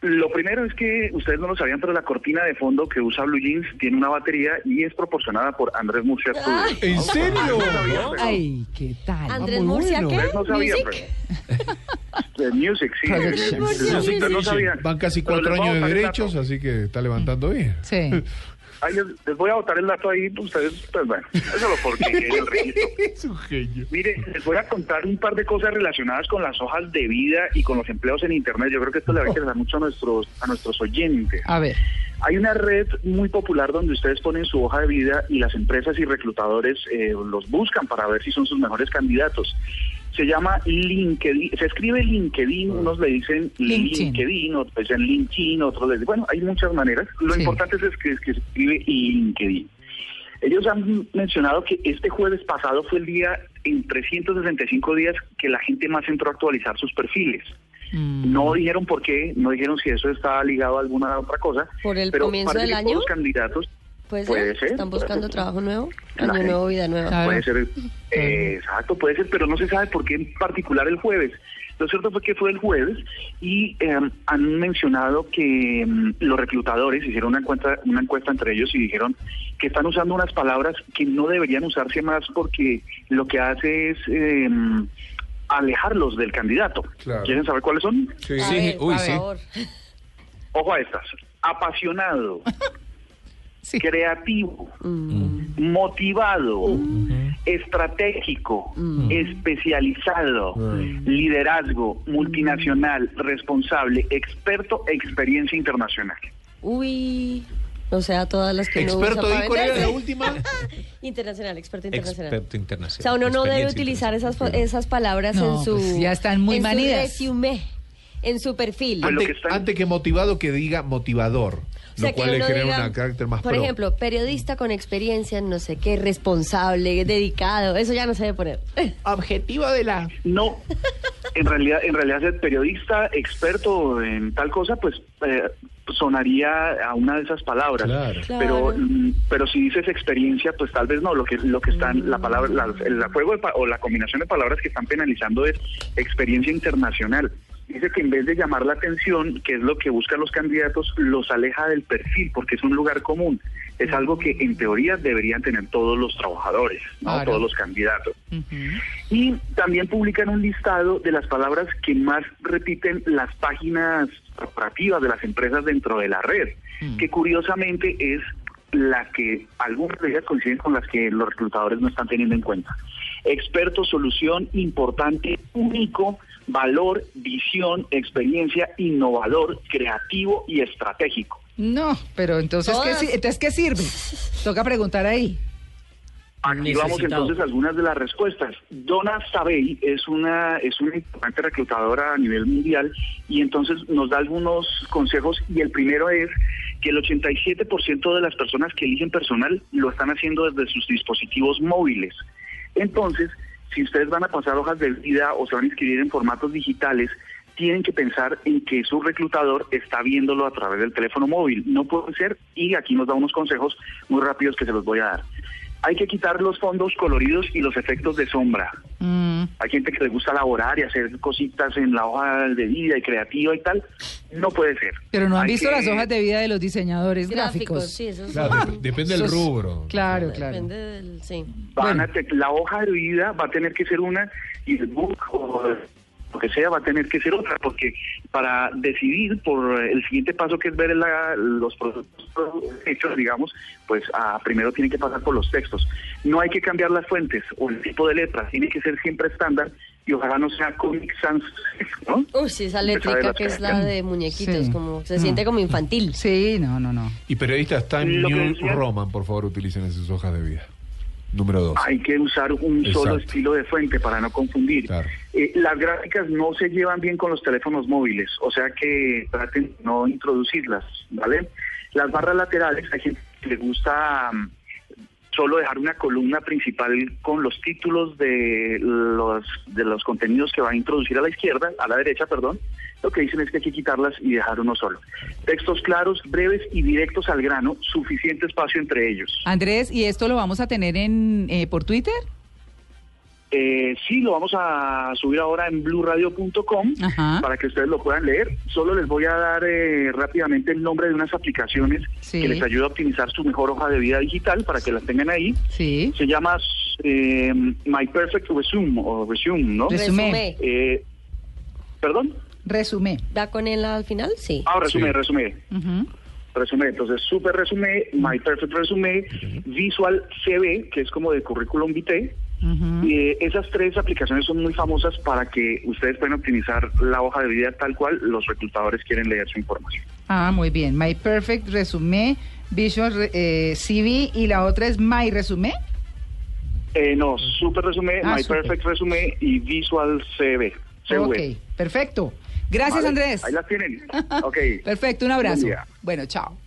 Lo primero es que ustedes no lo sabían, pero la cortina de fondo que usa Blue Jeans tiene una batería y es proporcionada por Andrés Murcia Studio. ¿En serio? Ay, ¿qué tal? Andrés Muy Murcia, bueno. ¿qué? Ustedes no sabían, Music. pero- de Music, sí. Music, ustedes no sabían. Van casi cuatro años de derechos, así que está levantando bien. Sí. Ay, les, les voy a botar el dato ahí, pues ustedes, pues bueno, eso lo porque el registro. Es un genio. Mire, les voy a contar un par de cosas relacionadas con las hojas de vida y con los empleos en Internet. Yo creo que esto le va a interesar mucho a nuestros, a nuestros oyentes. A ver. Hay una red muy popular donde ustedes ponen su hoja de vida y las empresas y reclutadores eh, los buscan para ver si son sus mejores candidatos. Se llama LinkedIn, se escribe LinkedIn, unos le dicen LinkedIn. LinkedIn, otros le dicen LinkedIn, otros le dicen, bueno, hay muchas maneras. Lo Sí. importante es que, que se escribe LinkedIn. Ellos han mencionado que este jueves pasado fue el día en 365 días que la gente más entró a actualizar sus perfiles. Mm. No dijeron por qué, no dijeron si eso está ligado a alguna otra cosa. ¿Por el pero comienzo del que año? todos Los candidatos ¿Puede ser? Puede ser. ¿Están buscando trabajo nuevo? Año nuevo, vida nueva. Claro. puede ser, eh, exacto, puede ser, pero no se sabe por qué en particular el jueves. Lo cierto fue que fue el jueves y eh, han mencionado que mm, los reclutadores hicieron una encuesta, una encuesta entre ellos y dijeron que están usando unas palabras que no deberían usarse más porque lo que hace es eh, alejarlos del candidato. Claro. ¿Quieren saber cuáles son? Sí. A Sí, ver, uy, sí. Ojo a estas. Apasionado, Sí. creativo, Mm. motivado, estratégico, especializado, liderazgo, multinacional, responsable, experto, experiencia internacional. Uy. O sea, todas las que Experto, usa ¿y la última? Internacional, experto internacional. Experto O internacional. sea, uno no debe utilizar esas, esas palabras No, en su... pues ya están muy en su manidas. resume, en su perfil. Pues Antes, antes que motivado, que diga motivador. O sea, lo cual le genera diga, un carácter más Por pro. ejemplo, periodista con experiencia, en no sé qué, responsable, dedicado, eso ya no se debe poner. Objetivo de la... No, en realidad, en realidad ser periodista, experto en tal cosa, pues eh, sonaría a una de esas palabras. Claro. Claro. Pero, mm, pero si dices experiencia, pues tal vez no. Lo que lo que están la palabra, la- el juego de pa- o la combinación de palabras que están penalizando es experiencia internacional. Dice que en vez de llamar la atención, que es lo que buscan los candidatos, los aleja del perfil porque es un lugar común. Es algo que en teoría deberían tener todos los trabajadores, no Claro. todos los candidatos. Y también publican un listado de las palabras que más repiten las páginas corporativas de las empresas dentro de la red, que curiosamente es la que algunas de ellas coinciden con las que los reclutadores no están teniendo en cuenta. Experto, solución, importante, único, valor, visión, experiencia, innovador, creativo y estratégico. No, pero entonces ¿qué, Todas. entonces, ¿qué sirve? Toca preguntar ahí. Aquí vamos entonces a algunas de las respuestas. Donna Sabey es una es una importante reclutadora a nivel mundial y entonces nos da algunos consejos y el primero es que el 87% de las personas que eligen personal lo están haciendo desde sus dispositivos móviles. Entonces, si ustedes van a pasar hojas de vida o se van a inscribir en formatos digitales, tienen que pensar en que su reclutador está viéndolo a través del teléfono móvil. No puede ser, y aquí nos da unos consejos muy rápidos que se los voy a dar. Hay que quitar los fondos coloridos y los efectos de sombra. Mm, Hay gente que le gusta elaborar y hacer cositas en la hoja de vida y creativa y tal. No puede ser. pero no han Hay visto que- las hojas de vida de los diseñados gráficos. Gráficos, sí, eso Claro, depende del rubro. Claro, claro. Depende del... Sí. Van Bueno. a te- la hoja de vida va a tener que ser una y el book o lo que sea va a tener que ser otra, porque para decidir por el siguiente paso que es ver la- los productos hechos, digamos, pues ah, primero tiene que pasar por los textos. No hay que cambiar las fuentes o el tipo de letras, tiene que ser siempre estándar y ojalá no sea Comic Sans, ¿no? Uy, sí, esa las que es la de muñequitos, Sí. como se No. siente como infantil. Sí, no, no, no. Y periodistas Time New Roman, por favor, utilicen en sus hojas de vida. Número dos. Hay que usar un solo estilo de fuente para no confundir. Claro. Eh, las gráficas no se llevan bien con los teléfonos móviles, o sea que traten de no introducirlas, ¿vale? Las barras laterales, hay gente que le gusta mm, solo dejar una columna principal con los títulos de los de los contenidos que va a introducir a la izquierda, a la derecha, perdón. Lo que dicen es que hay que quitarlas y dejar uno solo. Textos claros, breves y directos al grano, suficiente espacio entre ellos. Andrés, ¿y esto lo vamos a tener en eh, por Twitter? Eh, sí, lo vamos a subir ahora en bluradio.com Ajá. para que ustedes lo puedan leer. Solo les voy a dar eh, rápidamente el nombre de unas aplicaciones Sí. que les ayuda a optimizar su mejor hoja de vida digital para que las tengan ahí. Sí. Se llama eh, My Perfect Resume o Resume, ¿no? Resume. Eh, ¿Perdón? Resumé. ¿Da con él al final? Sí. Ah, resume, Sí. resume. Resume, entonces Super Resume, My Perfect Resume, Visual CB, que es como de Curriculum Vitae. Eh, esas tres aplicaciones son muy famosas para que ustedes puedan optimizar la hoja de vida tal cual los reclutadores quieren leer su información. Ah, muy bien. My Perfect Resume, Visual eh, CV y la otra es My Resume. Eh, no, Super Resume, Ah, My super. Perfect Resume y Visual. CV. Ok, perfecto. Gracias, Vale, Andrés. Ahí las tienen. Ok. Perfecto, un abrazo. Buen día. Bueno, chao.